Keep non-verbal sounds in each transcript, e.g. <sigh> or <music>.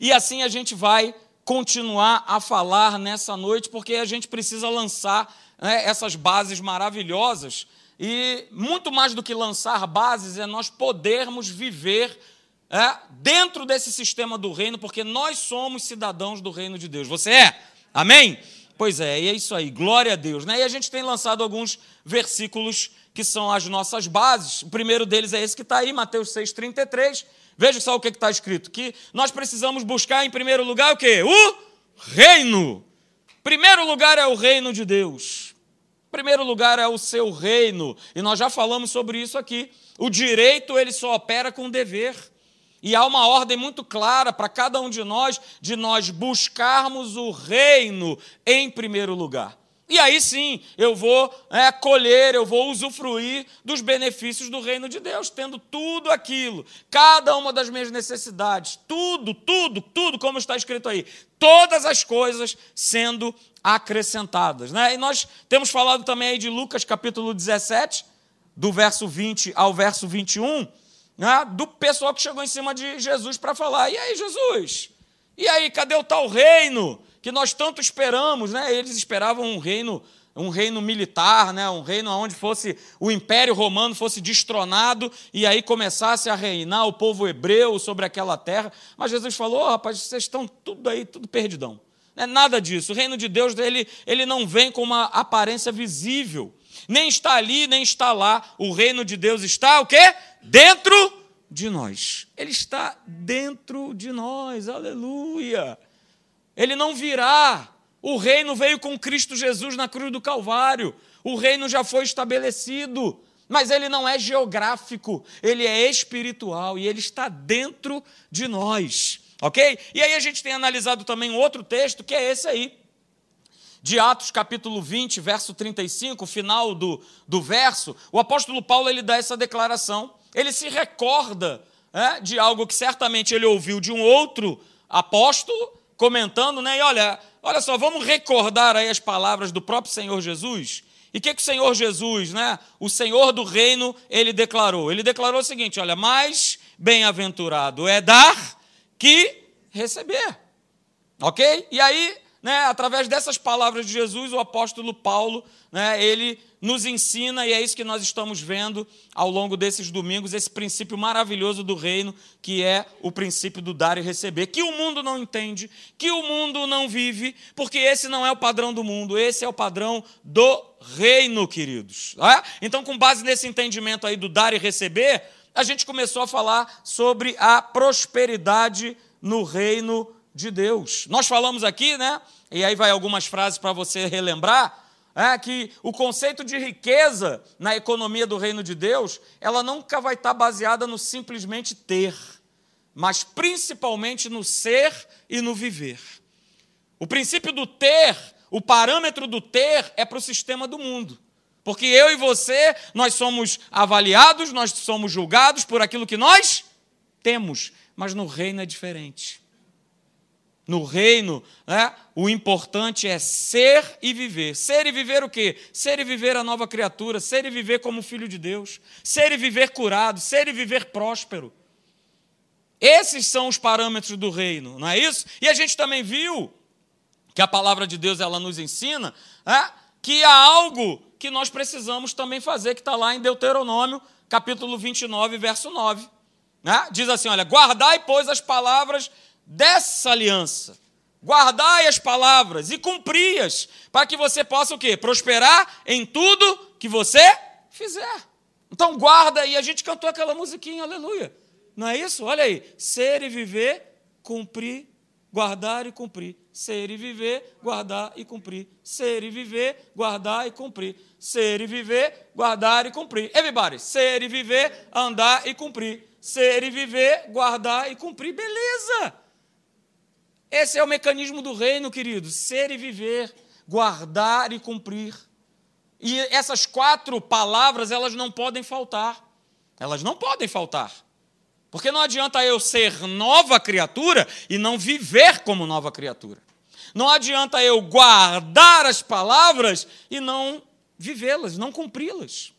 E assim a gente vai continuar a falar nessa noite, porque a gente precisa lançar né, essas bases maravilhosas. E muito mais do que lançar bases, é nós podermos viver é, dentro desse sistema do reino, porque nós somos cidadãos do reino de Deus. Você é? Amém? Pois é, e é isso aí, glória a Deus. Né? E a gente tem lançado alguns versículos que são as nossas bases. O primeiro deles é esse que está aí, Mateus 6,33. Veja só o que está escrito: que nós precisamos buscar em primeiro lugar o quê? O reino. Primeiro lugar é o reino de Deus. Primeiro lugar é o seu reino. E nós já falamos sobre isso aqui. O direito ele só opera com dever. E há uma ordem muito clara para cada um de nós de nós buscarmos o reino em primeiro lugar. E aí sim, eu vou é, colher, eu vou usufruir dos benefícios do reino de Deus, tendo tudo aquilo, cada uma das minhas necessidades, tudo, tudo, tudo, como está escrito aí, todas as coisas sendo acrescentadas. Né? E nós temos falado também aí de Lucas capítulo 17, do verso 20 ao verso 21 né, do pessoal que chegou em cima de Jesus para falar: e aí, Jesus? E aí, cadê o tal reino que nós tanto esperamos? Né? Eles esperavam um reino um reino militar, né? um reino onde fosse o Império Romano fosse destronado e aí começasse a reinar o povo hebreu sobre aquela terra. Mas Jesus falou: oh, rapaz, vocês estão tudo aí, tudo perdidão. Não é nada disso. O reino de Deus ele, ele não vem com uma aparência visível. Nem está ali, nem está lá. O reino de Deus está o quê? Dentro de nós. Ele está dentro de nós. Aleluia. Ele não virá. O reino veio com Cristo Jesus na cruz do Calvário. O reino já foi estabelecido. Mas ele não é geográfico, ele é espiritual e ele está dentro de nós. Ok? E aí a gente tem analisado também outro texto que é esse aí de Atos capítulo 20, verso 35, final do, do verso, o apóstolo Paulo ele dá essa declaração. Ele se recorda é, de algo que certamente ele ouviu de um outro apóstolo, comentando, né? E olha, olha só, vamos recordar aí as palavras do próprio Senhor Jesus. E o que, que o Senhor Jesus, né? O Senhor do reino, ele declarou. Ele declarou o seguinte: olha, mais bem-aventurado é dar que receber. Ok? E aí né, através dessas palavras de Jesus, o apóstolo Paulo, né, ele nos ensina, e é isso que nós estamos vendo ao longo desses domingos, esse princípio maravilhoso do reino, que é o princípio do dar e receber, que o mundo não entende, que o mundo não vive, porque esse não é o padrão do mundo, esse é o padrão do reino, queridos. Tá? Então, com base nesse entendimento aí do dar e receber, a gente começou a falar sobre a prosperidade no reino de Deus. Nós falamos aqui, né? E aí vai algumas frases para você relembrar. É que o conceito de riqueza na economia do reino de Deus, ela nunca vai estar baseada no simplesmente ter, mas principalmente no ser e no viver. O princípio do ter, o parâmetro do ter é para o sistema do mundo. Porque eu e você, nós somos avaliados, nós somos julgados por aquilo que nós temos, mas no reino é diferente. No reino, né, o importante é ser e viver. Ser e viver o quê? Ser e viver a nova criatura, ser e viver como filho de Deus, ser e viver curado, ser e viver próspero. Esses são os parâmetros do reino, não é isso? E a gente também viu que a palavra de Deus ela nos ensina né, que há algo que nós precisamos também fazer, que está lá em Deuteronômio, capítulo 29, verso 9. Né? Diz assim: olha, guardai, pois, as palavras dessa aliança. Guardai as palavras e cumpri-as, para que você possa o quê? Prosperar em tudo que você fizer. Então guarda, e a gente cantou aquela musiquinha, aleluia. Não é isso? Olha aí. Ser e viver, cumprir, guardar e cumprir. Ser e viver, guardar e cumprir. Ser e viver, guardar e cumprir. Ser e viver, guardar e cumprir. Everybody, ser e viver, andar e cumprir. Ser e viver, guardar e cumprir. Beleza! Esse é o mecanismo do reino, querido: ser e viver, guardar e cumprir. E essas quatro palavras, elas não podem faltar. Elas não podem faltar. Porque não adianta eu ser nova criatura e não viver como nova criatura. Não adianta eu guardar as palavras e não vivê-las, não cumpri-las.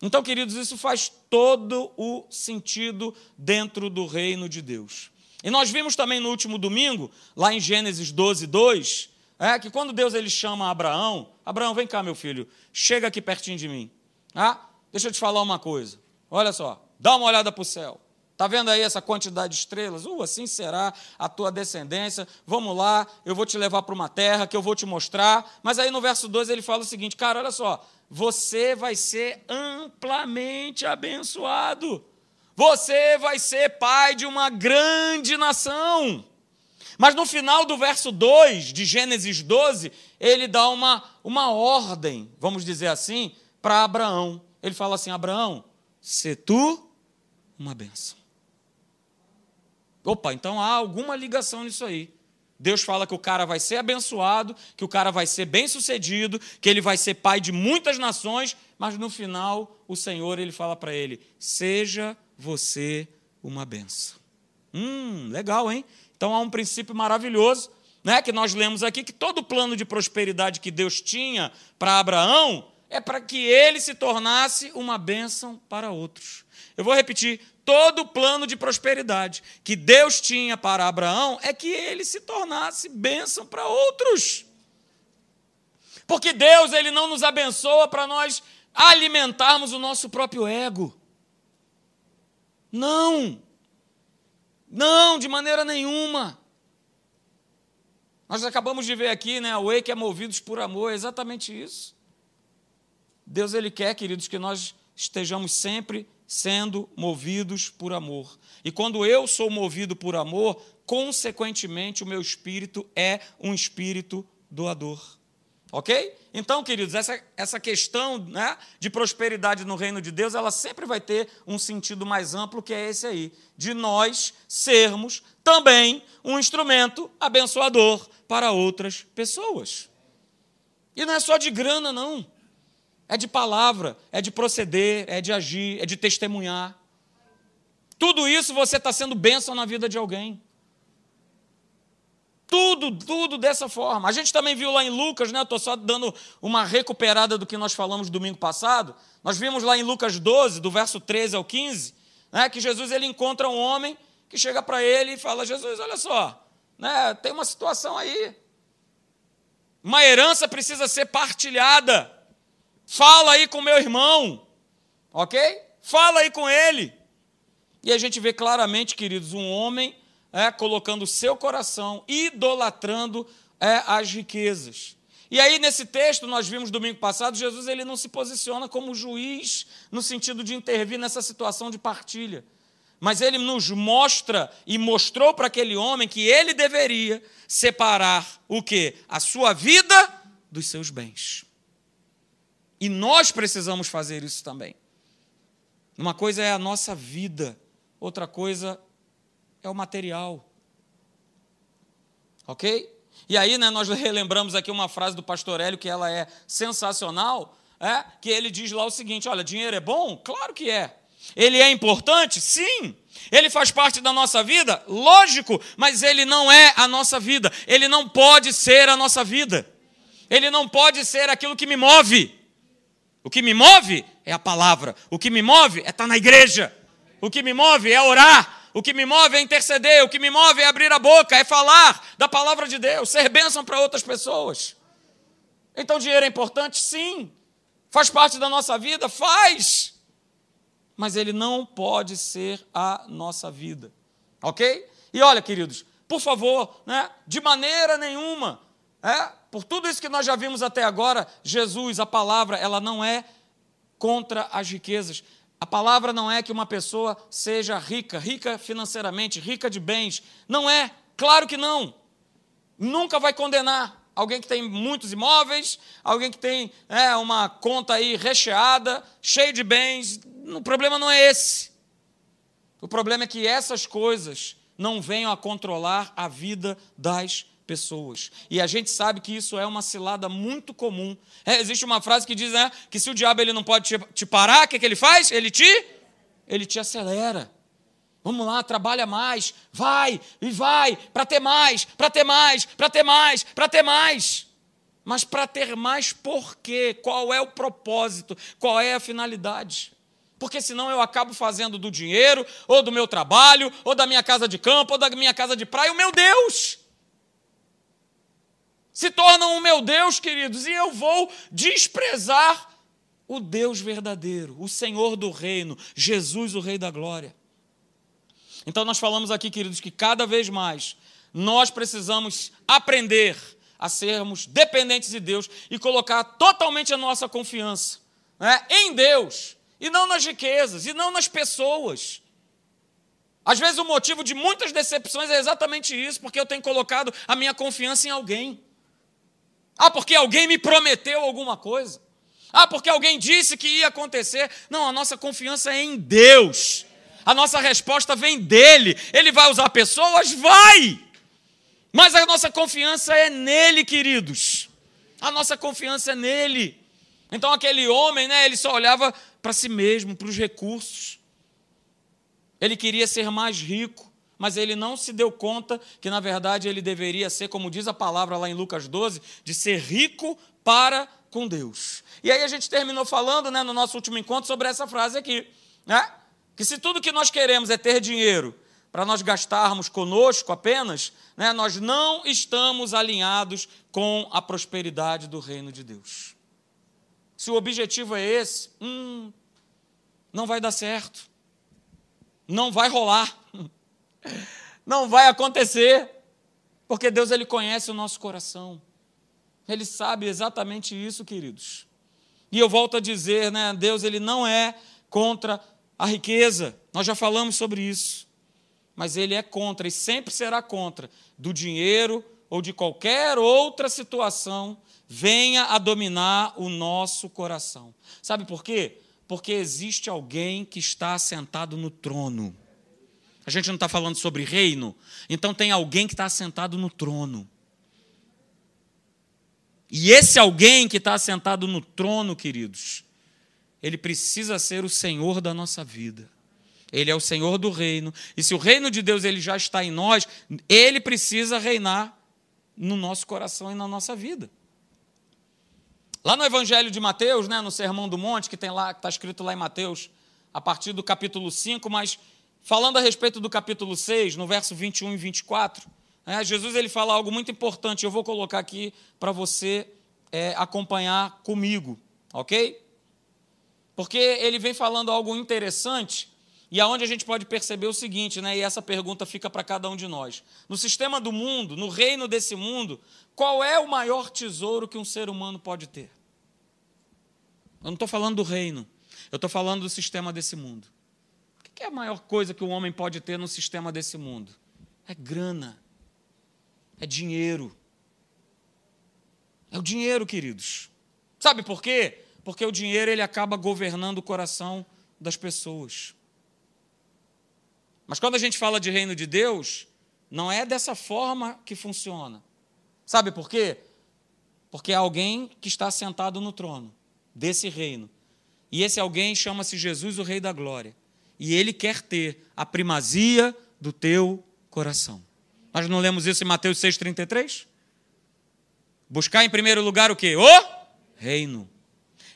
Então, queridos, isso faz todo o sentido dentro do reino de Deus. E nós vimos também no último domingo, lá em Gênesis 12, 2, é, que quando Deus ele chama Abraão, Abraão, vem cá, meu filho, chega aqui pertinho de mim. Ah, deixa eu te falar uma coisa. Olha só, dá uma olhada para o céu. Está vendo aí essa quantidade de estrelas? Uh, assim será a tua descendência. Vamos lá, eu vou te levar para uma terra que eu vou te mostrar. Mas aí no verso 2 ele fala o seguinte: cara, olha só, você vai ser amplamente abençoado. Você vai ser pai de uma grande nação. Mas no final do verso 2 de Gênesis 12, ele dá uma, uma ordem, vamos dizer assim, para Abraão. Ele fala assim: Abraão, se tu uma benção. Opa, então há alguma ligação nisso aí. Deus fala que o cara vai ser abençoado, que o cara vai ser bem-sucedido, que ele vai ser pai de muitas nações, mas no final o Senhor ele fala para ele: "Seja você uma benção". Hum, legal, hein? Então há um princípio maravilhoso, né, que nós lemos aqui que todo plano de prosperidade que Deus tinha para Abraão é para que ele se tornasse uma bênção para outros. Eu vou repetir: todo o plano de prosperidade que Deus tinha para Abraão é que ele se tornasse bênção para outros. Porque Deus ele não nos abençoa para nós alimentarmos o nosso próprio ego. Não. Não, de maneira nenhuma. Nós acabamos de ver aqui, né, o que é movidos por amor, é exatamente isso. Deus ele quer, queridos, que nós estejamos sempre sendo movidos por amor. E quando eu sou movido por amor, consequentemente o meu espírito é um espírito doador. Ok? Então, queridos, essa, essa questão né, de prosperidade no reino de Deus, ela sempre vai ter um sentido mais amplo, que é esse aí, de nós sermos também um instrumento abençoador para outras pessoas. E não é só de grana, não. É de palavra, é de proceder, é de agir, é de testemunhar. Tudo isso você está sendo bênção na vida de alguém. Tudo, tudo dessa forma. A gente também viu lá em Lucas, né? Estou só dando uma recuperada do que nós falamos domingo passado. Nós vimos lá em Lucas 12, do verso 13 ao 15, né? que Jesus ele encontra um homem que chega para ele e fala: Jesus, olha só, né? tem uma situação aí. Uma herança precisa ser partilhada. Fala aí com meu irmão, ok? Fala aí com ele. E a gente vê claramente, queridos, um homem é, colocando o seu coração, idolatrando é, as riquezas. E aí, nesse texto, nós vimos domingo passado, Jesus ele não se posiciona como juiz no sentido de intervir nessa situação de partilha. Mas ele nos mostra e mostrou para aquele homem que ele deveria separar o que? A sua vida dos seus bens. E nós precisamos fazer isso também. Uma coisa é a nossa vida, outra coisa é o material. Ok? E aí, né, nós relembramos aqui uma frase do pastor Hélio que ela é sensacional, é, que ele diz lá o seguinte: olha, dinheiro é bom? Claro que é. Ele é importante? Sim. Ele faz parte da nossa vida? Lógico, mas ele não é a nossa vida. Ele não pode ser a nossa vida. Ele não pode ser aquilo que me move. O que me move é a palavra. O que me move é estar na igreja. O que me move é orar. O que me move é interceder. O que me move é abrir a boca, é falar da palavra de Deus, ser bênção para outras pessoas. Então, dinheiro é importante? Sim. Faz parte da nossa vida? Faz. Mas ele não pode ser a nossa vida. Ok? E olha, queridos, por favor, né, de maneira nenhuma, é, por tudo isso que nós já vimos até agora, Jesus, a palavra, ela não é contra as riquezas. A palavra não é que uma pessoa seja rica, rica financeiramente, rica de bens. Não é, claro que não. Nunca vai condenar alguém que tem muitos imóveis, alguém que tem é, uma conta aí recheada, cheio de bens. O problema não é esse. O problema é que essas coisas não venham a controlar a vida das pessoas. E a gente sabe que isso é uma cilada muito comum. É, existe uma frase que diz né, que se o diabo ele não pode te, te parar, o que, que ele faz? Ele te, ele te acelera. Vamos lá, trabalha mais, vai e vai, para ter mais, para ter mais, para ter mais, para ter mais. Mas para ter mais por quê? Qual é o propósito? Qual é a finalidade? Porque senão eu acabo fazendo do dinheiro, ou do meu trabalho, ou da minha casa de campo, ou da minha casa de praia, o meu Deus. Se tornam o meu Deus, queridos, e eu vou desprezar o Deus verdadeiro, o Senhor do reino, Jesus, o Rei da glória. Então nós falamos aqui, queridos, que cada vez mais nós precisamos aprender a sermos dependentes de Deus e colocar totalmente a nossa confiança né, em Deus, e não nas riquezas, e não nas pessoas. Às vezes o motivo de muitas decepções é exatamente isso, porque eu tenho colocado a minha confiança em alguém. Ah, porque alguém me prometeu alguma coisa. Ah, porque alguém disse que ia acontecer. Não, a nossa confiança é em Deus. A nossa resposta vem dele. Ele vai usar pessoas? Vai! Mas a nossa confiança é nele, queridos. A nossa confiança é nele. Então aquele homem, né, ele só olhava para si mesmo, para os recursos. Ele queria ser mais rico, mas ele não se deu conta que na verdade ele deveria ser, como diz a palavra lá em Lucas 12, de ser rico para com Deus. E aí a gente terminou falando, né, no nosso último encontro sobre essa frase aqui, né? Que se tudo que nós queremos é ter dinheiro para nós gastarmos conosco apenas, né, nós não estamos alinhados com a prosperidade do reino de Deus. Se o objetivo é esse, hum, não vai dar certo. Não vai rolar. Não vai acontecer. Porque Deus ele conhece o nosso coração. Ele sabe exatamente isso, queridos. E eu volto a dizer, né, Deus ele não é contra a riqueza. Nós já falamos sobre isso. Mas ele é contra e sempre será contra do dinheiro ou de qualquer outra situação venha a dominar o nosso coração. Sabe por quê? Porque existe alguém que está sentado no trono. A gente não está falando sobre reino, então tem alguém que está sentado no trono. E esse alguém que está sentado no trono, queridos, ele precisa ser o Senhor da nossa vida. Ele é o Senhor do reino. E se o reino de Deus ele já está em nós, ele precisa reinar no nosso coração e na nossa vida. Lá no Evangelho de Mateus, né, no Sermão do Monte, que tem lá, está escrito lá em Mateus, a partir do capítulo 5, mas falando a respeito do capítulo 6, no verso 21 e 24, né, Jesus ele fala algo muito importante, eu vou colocar aqui para você é, acompanhar comigo, ok? Porque ele vem falando algo interessante e aonde a gente pode perceber o seguinte, né, e essa pergunta fica para cada um de nós. No sistema do mundo, no reino desse mundo, qual é o maior tesouro que um ser humano pode ter? Eu não estou falando do reino, eu estou falando do sistema desse mundo. Que é a maior coisa que um homem pode ter no sistema desse mundo? É grana, é dinheiro. É o dinheiro, queridos. Sabe por quê? Porque o dinheiro ele acaba governando o coração das pessoas. Mas quando a gente fala de reino de Deus, não é dessa forma que funciona. Sabe por quê? Porque é alguém que está sentado no trono desse reino. E esse alguém chama-se Jesus, o Rei da Glória. E ele quer ter a primazia do teu coração. Nós não lemos isso em Mateus 6,33? Buscar em primeiro lugar o quê? O reino.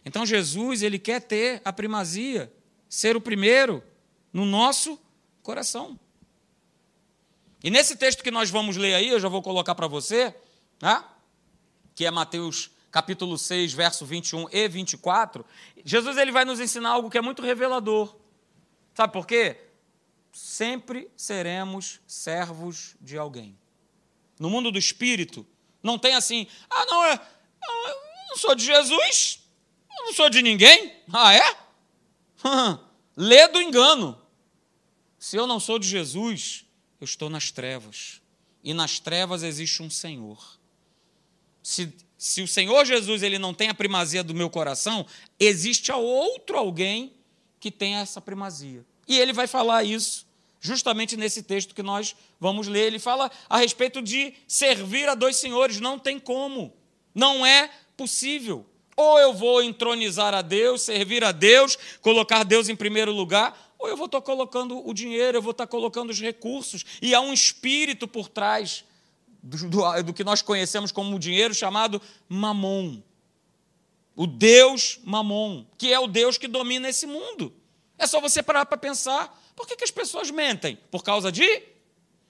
Então Jesus, ele quer ter a primazia, ser o primeiro no nosso coração. E nesse texto que nós vamos ler aí, eu já vou colocar para você, né? que é Mateus capítulo 6, verso 21 e 24, Jesus ele vai nos ensinar algo que é muito revelador. Sabe por quê? Sempre seremos servos de alguém. No mundo do espírito, não tem assim, ah, não, é, eu não sou de Jesus, eu não sou de ninguém. Ah, é? Lê do engano. Se eu não sou de Jesus, eu estou nas trevas. E nas trevas existe um Senhor. Se se o Senhor Jesus ele não tem a primazia do meu coração, existe outro alguém que tem essa primazia. E ele vai falar isso justamente nesse texto que nós vamos ler. Ele fala a respeito de servir a dois senhores. Não tem como. Não é possível. Ou eu vou entronizar a Deus, servir a Deus, colocar Deus em primeiro lugar, ou eu vou estar colocando o dinheiro, eu vou estar colocando os recursos. E há um espírito por trás do, do, do que nós conhecemos como dinheiro chamado Mamon. O Deus Mamon, que é o Deus que domina esse mundo. É só você parar para pensar. Por que, que as pessoas mentem? Por causa de?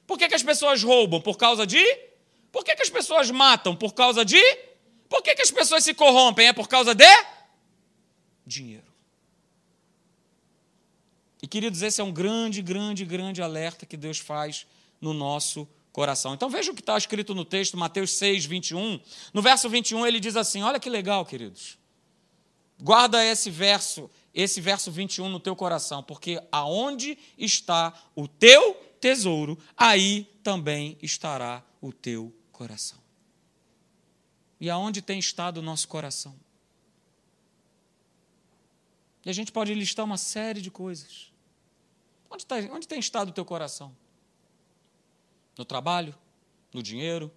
Por que, que as pessoas roubam? Por causa de? Por que, que as pessoas matam? Por causa de? Por que, que as pessoas se corrompem? É por causa de? Dinheiro. E, queridos, esse é um grande, grande, grande alerta que Deus faz no nosso coração. Então veja o que está escrito no texto, Mateus 6, 21. No verso 21 ele diz assim: Olha que legal, queridos. Guarda esse verso, esse verso 21 no teu coração, porque aonde está o teu tesouro, aí também estará o teu coração. E aonde tem estado o nosso coração? E a gente pode listar uma série de coisas. Onde, tá, onde tem estado o teu coração? No trabalho? No dinheiro?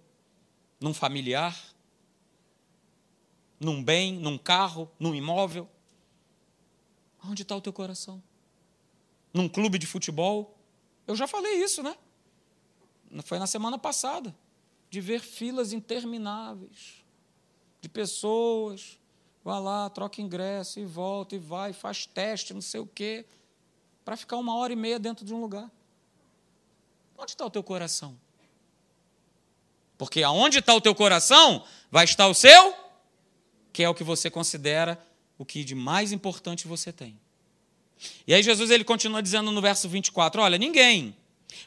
Num familiar? Num bem? Num carro? Num imóvel? Onde está o teu coração? Num clube de futebol? Eu já falei isso, né? Foi na semana passada. De ver filas intermináveis de pessoas. Vai lá, troca ingresso e volta e vai, faz teste, não sei o quê para ficar uma hora e meia dentro de um lugar. Onde está o teu coração? Porque aonde está o teu coração, vai estar o seu, que é o que você considera o que de mais importante você tem. E aí Jesus ele continua dizendo no verso 24: Olha, ninguém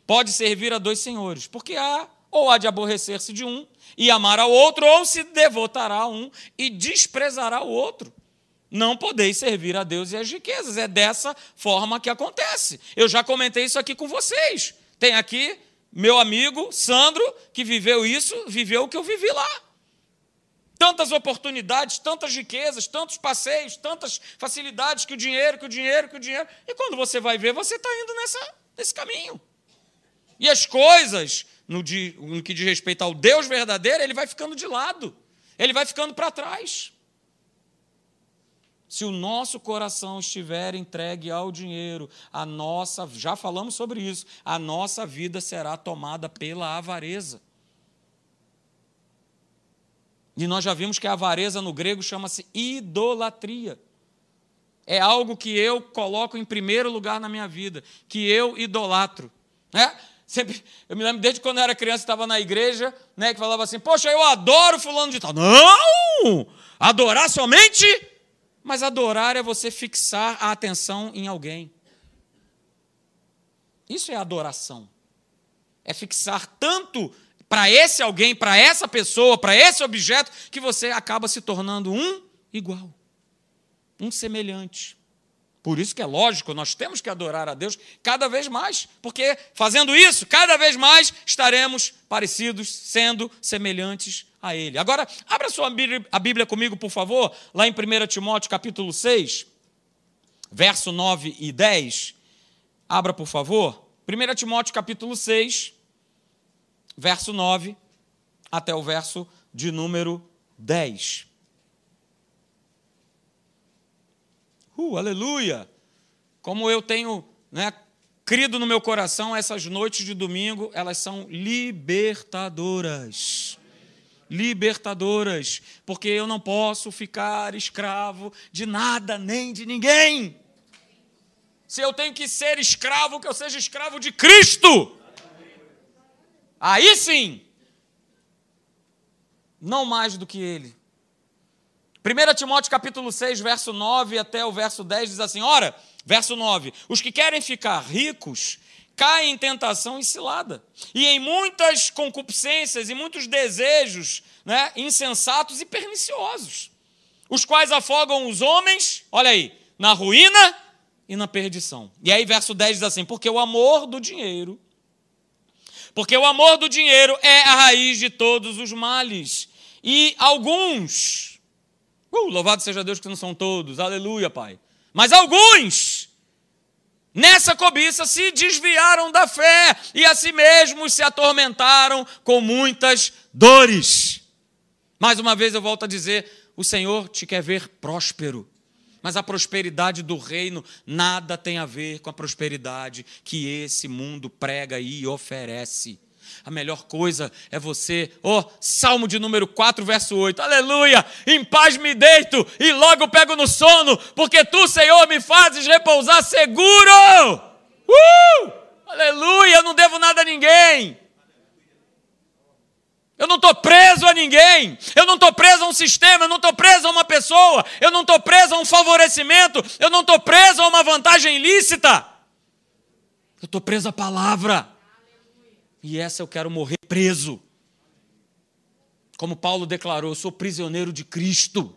pode servir a dois senhores, porque há ou há de aborrecer-se de um e amar ao outro, ou se devotará a um e desprezará o outro. Não podeis servir a Deus e as riquezas. É dessa forma que acontece. Eu já comentei isso aqui com vocês. Tem aqui meu amigo Sandro, que viveu isso, viveu o que eu vivi lá. Tantas oportunidades, tantas riquezas, tantos passeios, tantas facilidades que o dinheiro, que o dinheiro, que o dinheiro. E quando você vai ver, você está indo nessa, nesse caminho. E as coisas, no, de, no que diz respeito ao Deus verdadeiro, ele vai ficando de lado. Ele vai ficando para trás. Se o nosso coração estiver entregue ao dinheiro, a nossa, já falamos sobre isso, a nossa vida será tomada pela avareza. E nós já vimos que a avareza no grego chama-se idolatria. É algo que eu coloco em primeiro lugar na minha vida, que eu idolatro. Né? Sempre, eu me lembro desde quando eu era criança, estava na igreja, né, que falava assim: Poxa, eu adoro fulano de tal. Não! Adorar somente mas adorar é você fixar a atenção em alguém. Isso é adoração. É fixar tanto para esse alguém, para essa pessoa, para esse objeto, que você acaba se tornando um igual, um semelhante. Por isso que é lógico, nós temos que adorar a Deus cada vez mais, porque fazendo isso, cada vez mais estaremos parecidos, sendo semelhantes a Ele. Agora, abra sua Bíblia, a Bíblia comigo, por favor, lá em 1 Timóteo capítulo 6, verso 9 e 10. Abra, por favor. 1 Timóteo capítulo 6, verso 9 até o verso de número 10. Uh, aleluia! Como eu tenho né, crido no meu coração, essas noites de domingo, elas são libertadoras libertadoras, porque eu não posso ficar escravo de nada nem de ninguém. Se eu tenho que ser escravo, que eu seja escravo de Cristo. Aí sim, não mais do que ele. 1 Timóteo capítulo 6, verso 9 até o verso 10 diz assim: Ora, verso 9: Os que querem ficar ricos cai em tentação e cilada, e em muitas concupiscências e muitos desejos né, insensatos e perniciosos, os quais afogam os homens, olha aí, na ruína e na perdição. E aí, verso 10 diz assim: Porque o amor do dinheiro, porque o amor do dinheiro é a raiz de todos os males, e alguns, uh, louvado seja Deus que não são todos, aleluia, Pai, mas alguns, Nessa cobiça se desviaram da fé e a si mesmos se atormentaram com muitas dores. Mais uma vez eu volto a dizer: o Senhor te quer ver próspero. Mas a prosperidade do reino nada tem a ver com a prosperidade que esse mundo prega e oferece. A melhor coisa é você, ó, oh, Salmo de número 4, verso 8. Aleluia! Em paz me deito e logo pego no sono, porque tu, Senhor, me fazes repousar seguro. Uh! Aleluia! Eu não devo nada a ninguém. Eu não estou preso a ninguém, eu não estou preso a um sistema, eu não estou preso a uma pessoa, eu não estou preso a um favorecimento, eu não estou preso a uma vantagem ilícita. Eu estou preso à palavra. E essa eu quero morrer preso. Como Paulo declarou, eu sou prisioneiro de Cristo.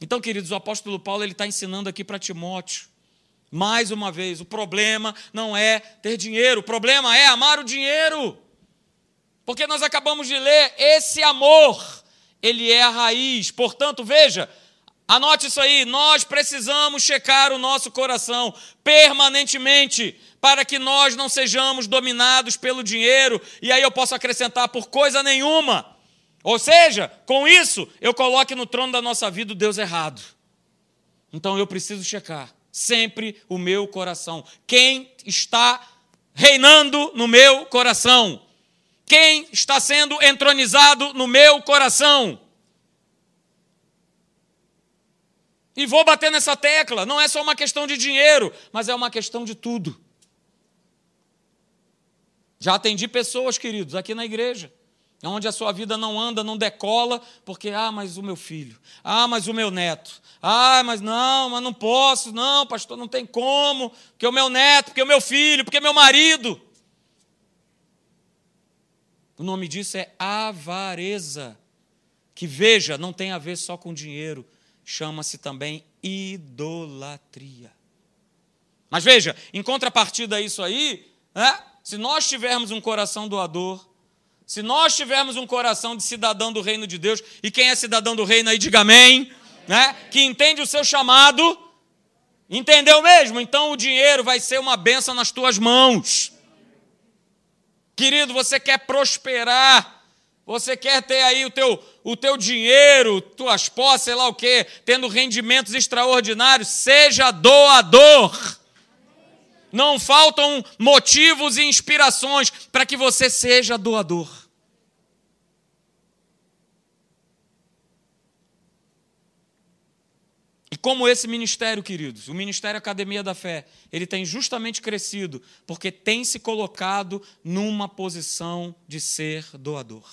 Então, queridos, o apóstolo Paulo ele está ensinando aqui para Timóteo. Mais uma vez, o problema não é ter dinheiro, o problema é amar o dinheiro. Porque nós acabamos de ler, esse amor, ele é a raiz. Portanto, veja, anote isso aí, nós precisamos checar o nosso coração permanentemente para que nós não sejamos dominados pelo dinheiro, e aí eu posso acrescentar por coisa nenhuma. Ou seja, com isso, eu coloque no trono da nossa vida o Deus errado. Então eu preciso checar sempre o meu coração. Quem está reinando no meu coração? Quem está sendo entronizado no meu coração. E vou bater nessa tecla, não é só uma questão de dinheiro, mas é uma questão de tudo. Já atendi pessoas, queridos, aqui na igreja, onde a sua vida não anda, não decola, porque, ah, mas o meu filho, ah, mas o meu neto, ah, mas não, mas não posso, não, pastor, não tem como, porque o meu neto, porque o meu filho, porque meu marido. O nome disso é avareza, que veja, não tem a ver só com dinheiro, chama-se também idolatria. Mas veja, em contrapartida a isso aí, né, se nós tivermos um coração doador, se nós tivermos um coração de cidadão do reino de Deus, e quem é cidadão do reino aí, diga amém, né, que entende o seu chamado, entendeu mesmo? Então o dinheiro vai ser uma benção nas tuas mãos. Querido, você quer prosperar, você quer ter aí o teu, o teu dinheiro, tuas posses, sei lá o quê, tendo rendimentos extraordinários, seja doador. Não faltam motivos e inspirações para que você seja doador. Como esse ministério, queridos, o Ministério Academia da Fé, ele tem justamente crescido porque tem se colocado numa posição de ser doador.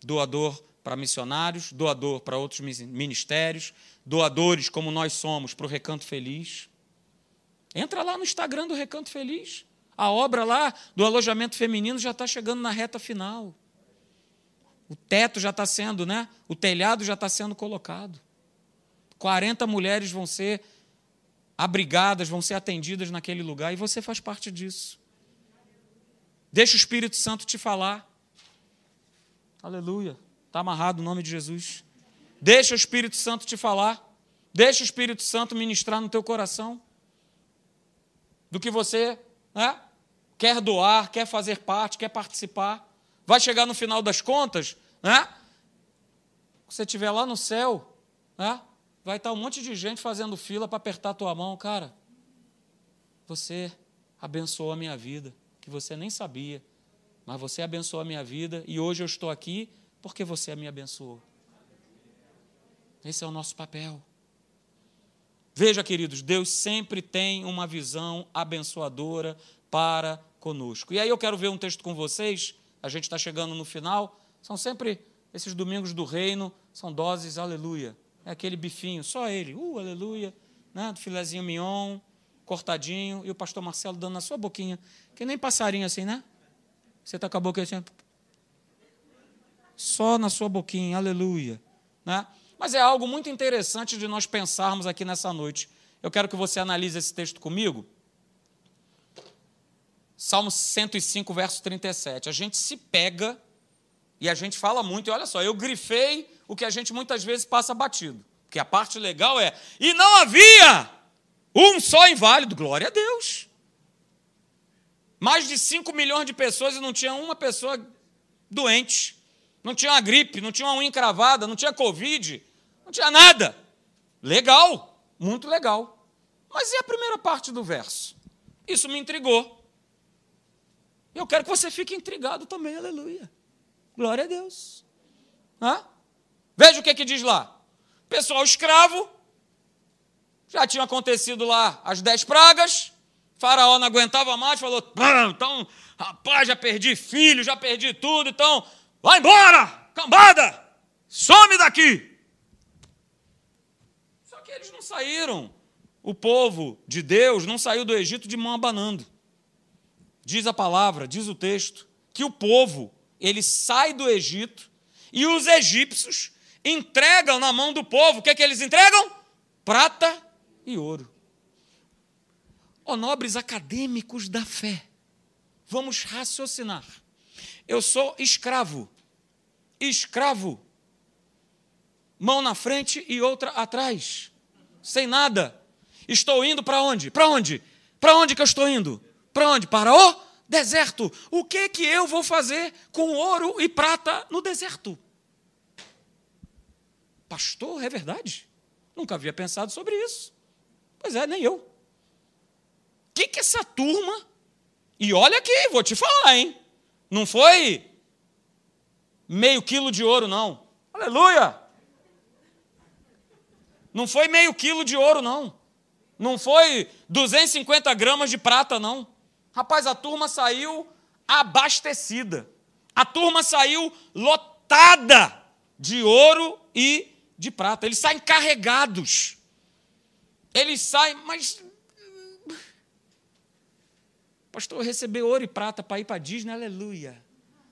Doador para missionários, doador para outros ministérios, doadores como nós somos para o Recanto Feliz. Entra lá no Instagram do Recanto Feliz. A obra lá do alojamento feminino já está chegando na reta final. O teto já está sendo, né? O telhado já está sendo colocado. 40 mulheres vão ser abrigadas, vão ser atendidas naquele lugar e você faz parte disso. Deixa o Espírito Santo te falar. Aleluia. Está amarrado o nome de Jesus. Deixa o Espírito Santo te falar. Deixa o Espírito Santo ministrar no teu coração. Do que você né, quer doar, quer fazer parte, quer participar. Vai chegar no final das contas, né? Você estiver lá no céu, né? Vai estar um monte de gente fazendo fila para apertar a tua mão, cara. Você abençoou a minha vida, que você nem sabia, mas você abençoou a minha vida e hoje eu estou aqui porque você me abençoou. Esse é o nosso papel. Veja, queridos, Deus sempre tem uma visão abençoadora para conosco. E aí eu quero ver um texto com vocês, a gente está chegando no final, são sempre esses domingos do reino, são doses, aleluia aquele bifinho, só ele, uh, aleluia, né? do filezinho mignon, cortadinho, e o pastor Marcelo dando na sua boquinha, que nem passarinho assim, né? Você está com a boca assim, só na sua boquinha, aleluia. Né? Mas é algo muito interessante de nós pensarmos aqui nessa noite. Eu quero que você analise esse texto comigo. Salmo 105, verso 37. A gente se pega e a gente fala muito, e olha só, eu grifei o que a gente muitas vezes passa batido. Porque a parte legal é: e não havia um só inválido, glória a Deus. Mais de 5 milhões de pessoas e não tinha uma pessoa doente. Não tinha uma gripe, não tinha uma unha encravada, não tinha Covid, não tinha nada. Legal, muito legal. Mas e a primeira parte do verso? Isso me intrigou. Eu quero que você fique intrigado também, aleluia. Glória a Deus. Hã? Veja o que, que diz lá. Pessoal escravo, já tinha acontecido lá as dez pragas, Faraó não aguentava mais, falou: então, rapaz, já perdi filho, já perdi tudo, então, vai embora, cambada, some daqui. Só que eles não saíram. O povo de Deus não saiu do Egito de mão abanando. Diz a palavra, diz o texto, que o povo, ele sai do Egito e os egípcios entregam na mão do povo. O que é que eles entregam? Prata e ouro. Ó oh, nobres acadêmicos da fé, vamos raciocinar. Eu sou escravo, escravo, mão na frente e outra atrás, sem nada. Estou indo para onde? Para onde? Para onde que eu estou indo? Para onde? Para o deserto. O que que eu vou fazer com ouro e prata no deserto? Pastor, é verdade? Nunca havia pensado sobre isso. Pois é, nem eu que, que essa turma. E olha aqui, vou te falar, hein? Não foi meio quilo de ouro, não. Aleluia! Não foi meio quilo de ouro, não. Não foi 250 gramas de prata, não. Rapaz, a turma saiu abastecida. A turma saiu lotada de ouro e de prata. Eles saem carregados. Eles saem, mas Pastor, receber ouro e prata para ir para Disney, aleluia.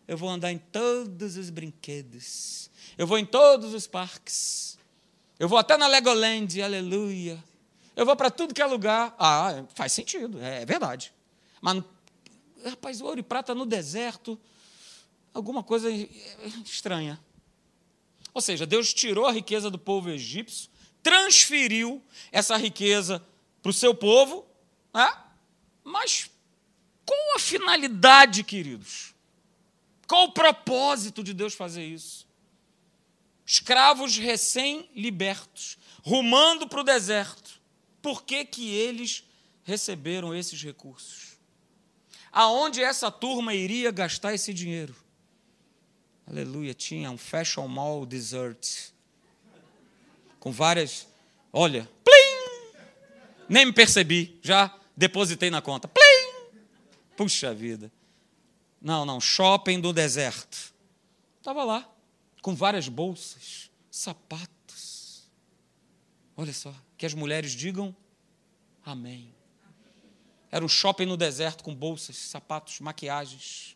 Eu vou andar em todos os brinquedos. Eu vou em todos os parques. Eu vou até na Legoland, aleluia. Eu vou para tudo que é lugar. Ah, faz sentido, é verdade. Mas, rapaz, ouro e prata no deserto, alguma coisa estranha. Ou seja, Deus tirou a riqueza do povo egípcio, transferiu essa riqueza para o seu povo, né? mas qual a finalidade, queridos? Qual o propósito de Deus fazer isso? Escravos recém-libertos, rumando para o deserto. Por que, que eles receberam esses recursos? Aonde essa turma iria gastar esse dinheiro? Aleluia, tinha um Fashion Mall Dessert. Com várias. Olha, plim! Nem me percebi, já depositei na conta. Plim! Puxa vida. Não, não, shopping do deserto. Estava lá, com várias bolsas, sapatos. Olha só, que as mulheres digam amém. Era um shopping no deserto com bolsas, sapatos, maquiagens,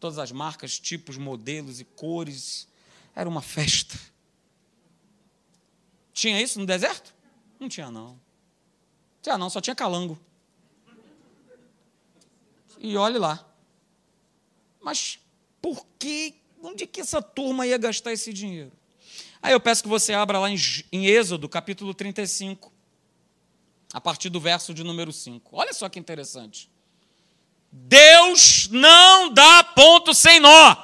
todas as marcas, tipos, modelos e cores. Era uma festa. Tinha isso no deserto? Não tinha, não. Tinha, não, só tinha calango e olhe lá. Mas por que, onde que essa turma ia gastar esse dinheiro? Aí eu peço que você abra lá em, em Êxodo, capítulo 35, a partir do verso de número 5. Olha só que interessante. Deus não dá ponto sem nó.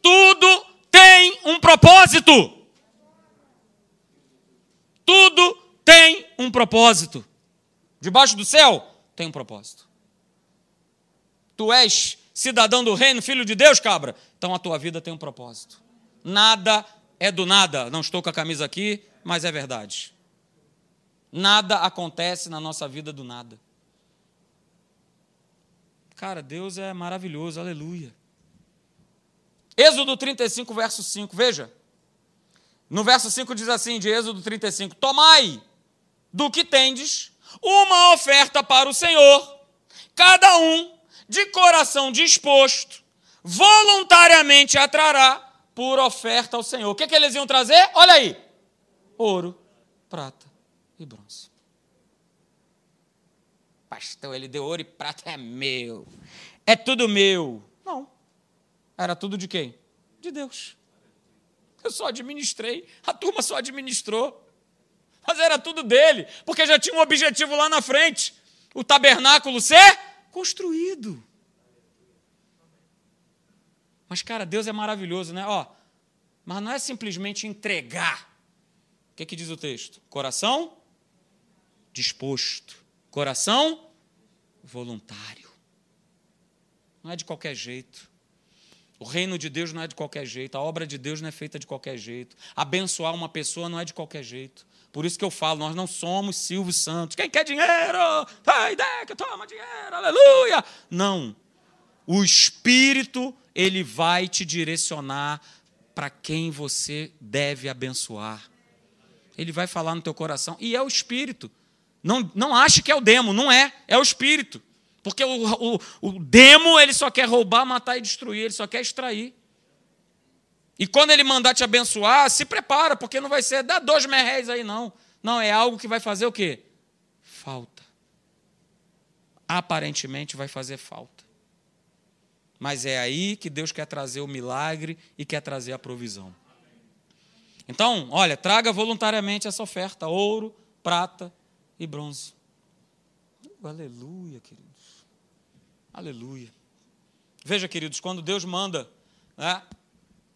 Tudo tem um propósito. Tudo tem um propósito. Debaixo do céu tem um propósito. Tu és cidadão do reino, filho de Deus, cabra? Então a tua vida tem um propósito. Nada é do nada. Não estou com a camisa aqui, mas é verdade. Nada acontece na nossa vida do nada. Cara, Deus é maravilhoso, aleluia. Êxodo 35, verso 5, veja. No verso 5 diz assim, de Êxodo 35: Tomai do que tendes uma oferta para o Senhor, cada um de coração disposto, voluntariamente atrará por oferta ao Senhor. O que, que eles iam trazer? Olha aí: ouro, prata e bronze. Pastor, ele deu ouro e prata, é meu. É tudo meu. Não. Era tudo de quem? De Deus. Eu só administrei, a turma só administrou. Mas era tudo dele, porque já tinha um objetivo lá na frente: o tabernáculo ser construído. Mas, cara, Deus é maravilhoso, né? Ó, mas não é simplesmente entregar. O que, que diz o texto? Coração disposto. Coração voluntário. Não é de qualquer jeito. O reino de Deus não é de qualquer jeito, a obra de Deus não é feita de qualquer jeito. Abençoar uma pessoa não é de qualquer jeito. Por isso que eu falo, nós não somos Silvio Santos. Quem quer dinheiro? Vai, Deca, toma dinheiro, aleluia. Não. O Espírito, ele vai te direcionar para quem você deve abençoar. Ele vai falar no teu coração. E é o Espírito. Não, não ache que é o demo, não é. É o Espírito. Porque o, o, o demo, ele só quer roubar, matar e destruir, ele só quer extrair. E quando ele mandar te abençoar, se prepara, porque não vai ser, dá dois merréis aí, não. Não, é algo que vai fazer o quê? Falta. Aparentemente vai fazer falta. Mas é aí que Deus quer trazer o milagre e quer trazer a provisão. Então, olha, traga voluntariamente essa oferta: ouro, prata e bronze. Uh, aleluia, queridos. Aleluia. Veja, queridos, quando Deus manda né,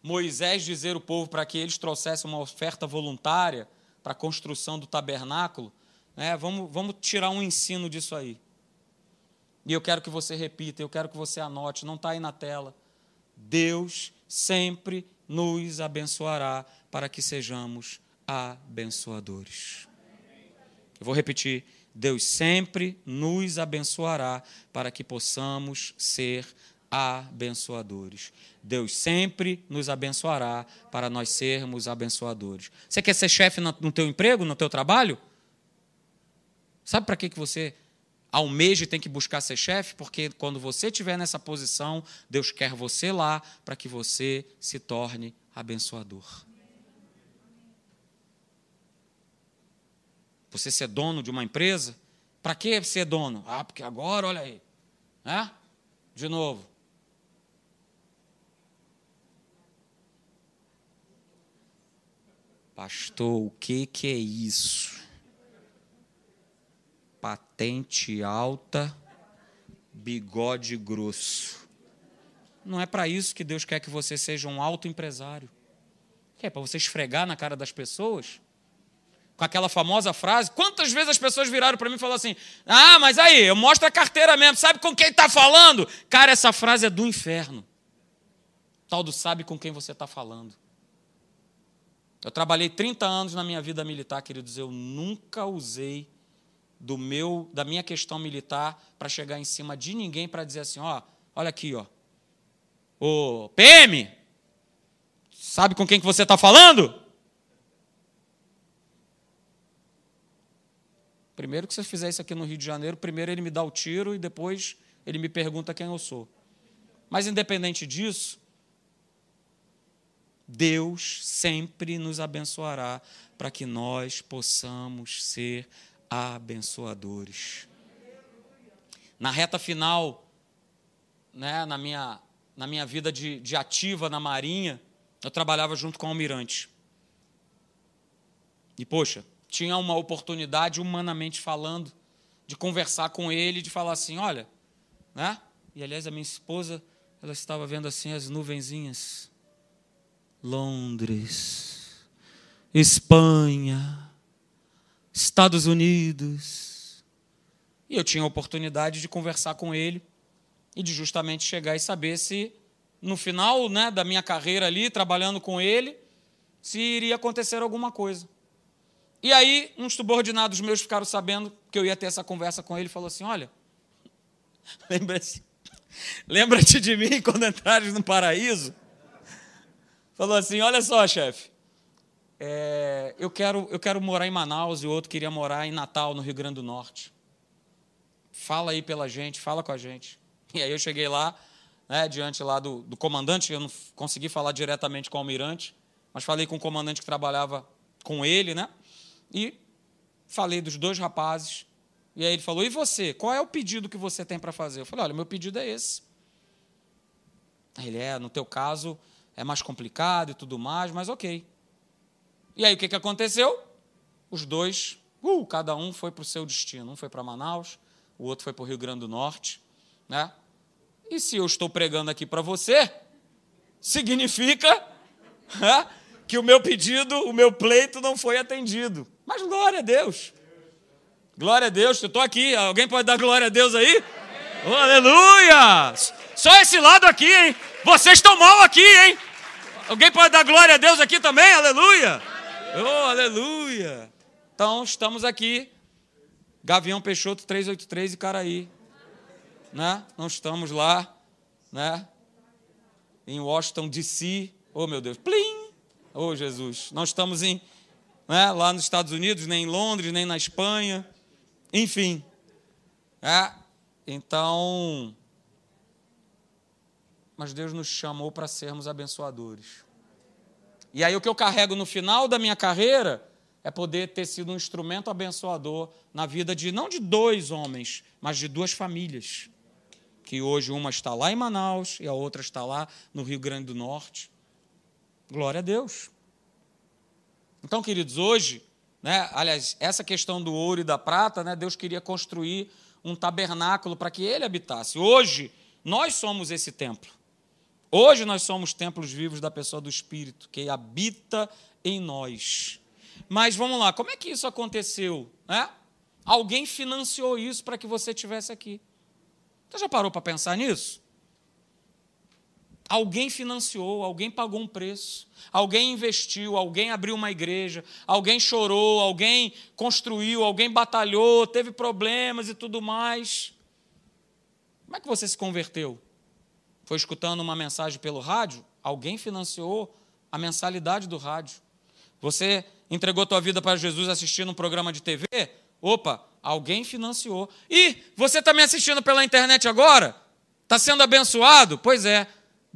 Moisés dizer o povo para que eles trouxessem uma oferta voluntária para a construção do tabernáculo, né, vamos, vamos tirar um ensino disso aí. E eu quero que você repita, eu quero que você anote, não está aí na tela. Deus sempre nos abençoará para que sejamos abençoadores. Eu vou repetir. Deus sempre nos abençoará para que possamos ser abençoadores. Deus sempre nos abençoará para nós sermos abençoadores. Você quer ser chefe no teu emprego, no teu trabalho? Sabe para que você almeja e tem que buscar ser chefe, porque quando você estiver nessa posição, Deus quer você lá para que você se torne abençoador. Você ser dono de uma empresa, para que ser dono? Ah, porque agora, olha aí, né? De novo. Pastor, o que, que é isso? patente alta, bigode grosso. Não é para isso que Deus quer que você seja um alto empresário. Que é para você esfregar na cara das pessoas? Com aquela famosa frase, quantas vezes as pessoas viraram para mim e falaram assim: Ah, mas aí, eu mostro a carteira mesmo, sabe com quem está falando? Cara, essa frase é do inferno. Tal do sabe com quem você está falando. Eu trabalhei 30 anos na minha vida militar, queridos, eu nunca usei do meu da minha questão militar para chegar em cima de ninguém para dizer assim, ó, olha aqui, ó. O PM, sabe com quem que você está falando? Primeiro que você fizer isso aqui no Rio de Janeiro, primeiro ele me dá o tiro e depois ele me pergunta quem eu sou. Mas independente disso, Deus sempre nos abençoará para que nós possamos ser abençoadores. Na reta final, né, na, minha, na minha vida de, de ativa na Marinha, eu trabalhava junto com o almirante. E, poxa, tinha uma oportunidade, humanamente falando, de conversar com ele, de falar assim: olha, né? E aliás, a minha esposa, ela estava vendo assim as nuvenzinhas. Londres, Espanha, Estados Unidos. E eu tinha a oportunidade de conversar com ele e de justamente chegar e saber se, no final né, da minha carreira ali, trabalhando com ele, se iria acontecer alguma coisa. E aí, uns subordinados meus ficaram sabendo que eu ia ter essa conversa com ele e falou assim: Olha, <laughs> lembra-te lembra de mim quando entrares no paraíso? Falou assim: Olha só, chefe, é, eu, quero, eu quero morar em Manaus e o outro queria morar em Natal, no Rio Grande do Norte. Fala aí pela gente, fala com a gente. E aí eu cheguei lá, né, diante lá do, do comandante, eu não consegui falar diretamente com o almirante, mas falei com o comandante que trabalhava com ele, né? E falei dos dois rapazes. E aí ele falou: E você? Qual é o pedido que você tem para fazer? Eu falei: Olha, meu pedido é esse. Ele é, no teu caso é mais complicado e tudo mais, mas ok. E aí o que, que aconteceu? Os dois, uh, cada um foi para o seu destino. Um foi para Manaus, o outro foi para o Rio Grande do Norte. Né? E se eu estou pregando aqui para você, significa né, que o meu pedido, o meu pleito não foi atendido. Mas glória a Deus. Glória a Deus, eu estou aqui. Alguém pode dar glória a Deus aí? Oh, aleluia! Só esse lado aqui, hein? Vocês estão mal aqui, hein? Alguém pode dar glória a Deus aqui também? Aleluia! Oh, aleluia! Então, estamos aqui. Gavião Peixoto 383 e Caraí. Né? Não estamos lá, né? Em Washington DC. Oh, meu Deus. Plim! Oh, Jesus. Não estamos em, né, lá nos Estados Unidos, nem em Londres, nem na Espanha. Enfim. É, então, mas Deus nos chamou para sermos abençoadores. E aí o que eu carrego no final da minha carreira é poder ter sido um instrumento abençoador na vida de não de dois homens, mas de duas famílias. Que hoje uma está lá em Manaus e a outra está lá no Rio Grande do Norte. Glória a Deus. Então, queridos, hoje, né, aliás, essa questão do ouro e da prata, né, Deus queria construir um tabernáculo para que ele habitasse. Hoje, nós somos esse templo. Hoje nós somos templos vivos da pessoa do Espírito, que habita em nós. Mas vamos lá, como é que isso aconteceu? Né? Alguém financiou isso para que você estivesse aqui. Você já parou para pensar nisso? Alguém financiou, alguém pagou um preço, alguém investiu, alguém abriu uma igreja, alguém chorou, alguém construiu, alguém batalhou, teve problemas e tudo mais. Como é que você se converteu? Foi escutando uma mensagem pelo rádio? Alguém financiou a mensalidade do rádio. Você entregou tua vida para Jesus assistindo um programa de TV? Opa, alguém financiou. E você está me assistindo pela internet agora? Está sendo abençoado? Pois é,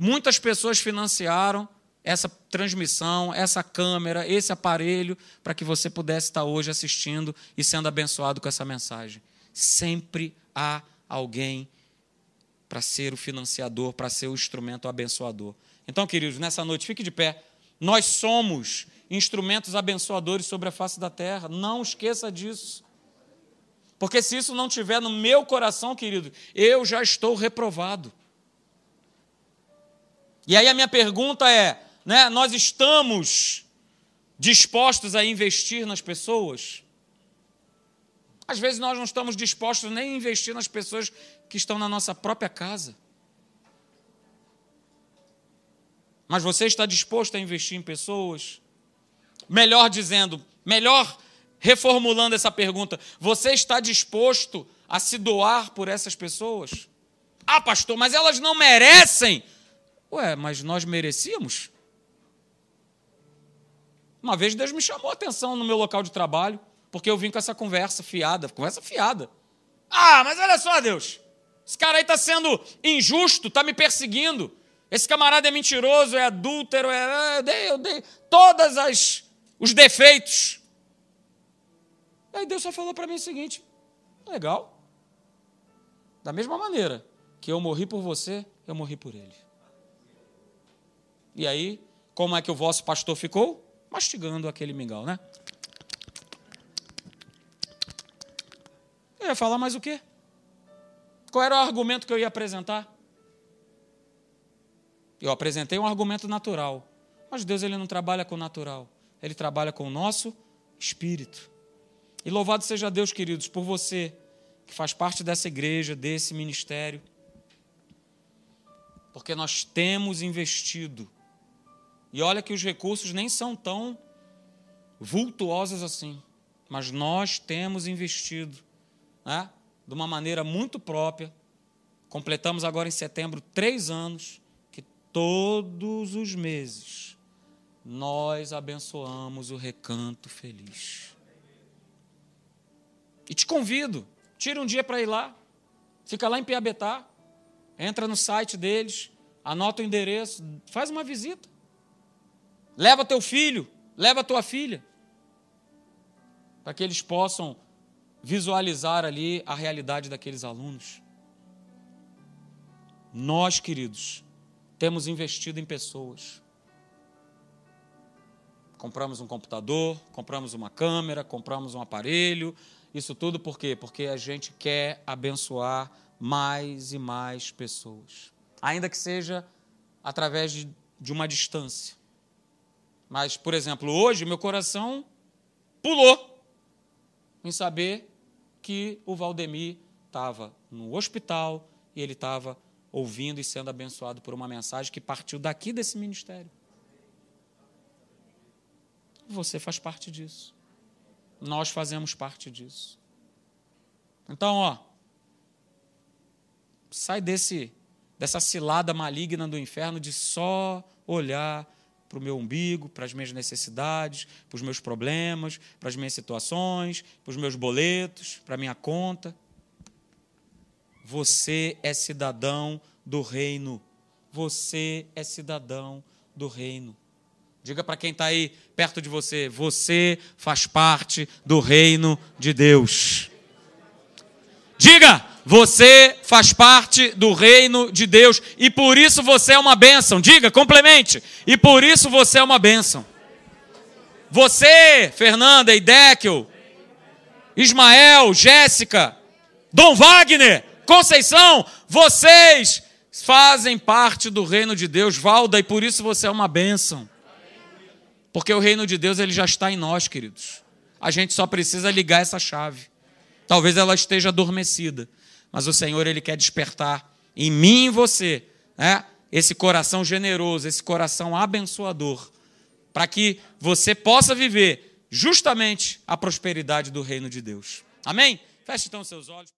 Muitas pessoas financiaram essa transmissão, essa câmera, esse aparelho, para que você pudesse estar hoje assistindo e sendo abençoado com essa mensagem. Sempre há alguém para ser o financiador, para ser o instrumento abençoador. Então, queridos, nessa noite, fique de pé. Nós somos instrumentos abençoadores sobre a face da terra. Não esqueça disso. Porque se isso não tiver no meu coração, querido, eu já estou reprovado. E aí a minha pergunta é: né, nós estamos dispostos a investir nas pessoas? Às vezes nós não estamos dispostos nem a investir nas pessoas que estão na nossa própria casa. Mas você está disposto a investir em pessoas? Melhor dizendo, melhor reformulando essa pergunta, você está disposto a se doar por essas pessoas? Ah, pastor, mas elas não merecem Ué, mas nós merecíamos? Uma vez Deus me chamou a atenção no meu local de trabalho, porque eu vim com essa conversa fiada, conversa fiada. Ah, mas olha só, Deus, esse cara aí está sendo injusto, está me perseguindo. Esse camarada é mentiroso, é adúltero, é. Eu dei, eu dei todos os defeitos. Aí Deus só falou para mim o seguinte: legal. Da mesma maneira que eu morri por você, eu morri por ele. E aí, como é que o vosso pastor ficou? Mastigando aquele mingau, né? Eu ia falar mais o quê? Qual era o argumento que eu ia apresentar? Eu apresentei um argumento natural. Mas Deus ele não trabalha com o natural. Ele trabalha com o nosso espírito. E louvado seja Deus, queridos, por você que faz parte dessa igreja, desse ministério. Porque nós temos investido e olha que os recursos nem são tão vultuosos assim, mas nós temos investido né, de uma maneira muito própria. Completamos agora em setembro três anos que todos os meses nós abençoamos o recanto feliz. E te convido, tira um dia para ir lá, fica lá em Piabetá, entra no site deles, anota o endereço, faz uma visita. Leva teu filho, leva tua filha, para que eles possam visualizar ali a realidade daqueles alunos. Nós, queridos, temos investido em pessoas. Compramos um computador, compramos uma câmera, compramos um aparelho. Isso tudo por quê? Porque a gente quer abençoar mais e mais pessoas. Ainda que seja através de, de uma distância. Mas, por exemplo, hoje meu coração pulou em saber que o Valdemir estava no hospital e ele estava ouvindo e sendo abençoado por uma mensagem que partiu daqui desse ministério. Você faz parte disso. Nós fazemos parte disso. Então, ó, sai desse dessa cilada maligna do inferno de só olhar para o meu umbigo, para as minhas necessidades, para os meus problemas, para as minhas situações, para os meus boletos, para a minha conta. Você é cidadão do reino. Você é cidadão do reino. Diga para quem está aí perto de você: você faz parte do reino de Deus. Diga, você faz parte do reino de Deus e por isso você é uma bênção. Diga, complemente. E por isso você é uma bênção. Você, Fernanda, Idekel, Ismael, Jéssica, Dom Wagner, Conceição, vocês fazem parte do reino de Deus, Valda, e por isso você é uma bênção. Porque o reino de Deus ele já está em nós, queridos. A gente só precisa ligar essa chave. Talvez ela esteja adormecida, mas o Senhor ele quer despertar em mim e você, né? Esse coração generoso, esse coração abençoador, para que você possa viver justamente a prosperidade do reino de Deus. Amém? Feche então seus olhos.